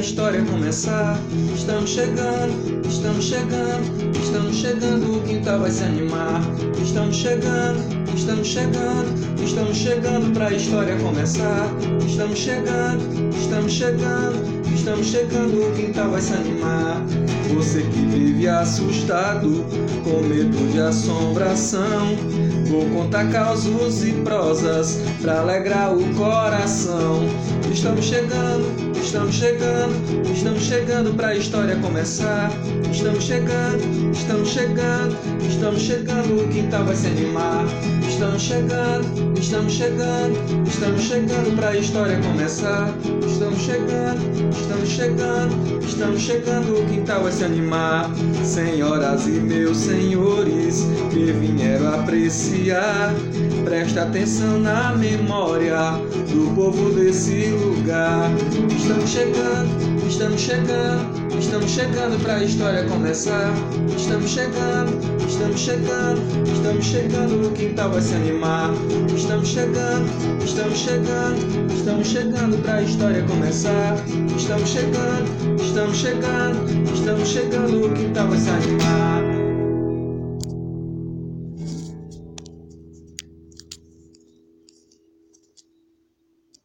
história começar. Estamos chegando, estamos chegando, estamos chegando, o quintal vai se animar. Estamos chegando, estamos chegando, estamos chegando pra história começar. Estamos chegando, estamos chegando, estamos chegando, o quintal vai se animar. Você que vive assustado, com medo de assombração. Vou contar causos e prosas pra alegrar o coração. Estamos chegando, estamos chegando, estamos chegando pra história começar. Estamos chegando, estamos chegando, estamos chegando, o quintal vai se animar. Estamos chegando, estamos chegando, estamos chegando pra história começar. Estamos chegando, estamos chegando, estamos chegando, o quintal vai se animar. Senhoras e meus senhores que vieram apreciar, presta atenção na memória do povo desse lugar. Estamos chegando, estamos chegando, estamos chegando pra história começar. Estamos chegando, estamos chegando, estamos chegando, o quintal vai se animar. Estamos chegando, estamos chegando, estamos chegando pra história começar. Estamos chegando, estamos chegando, estamos chegando, o quintal vai se animar.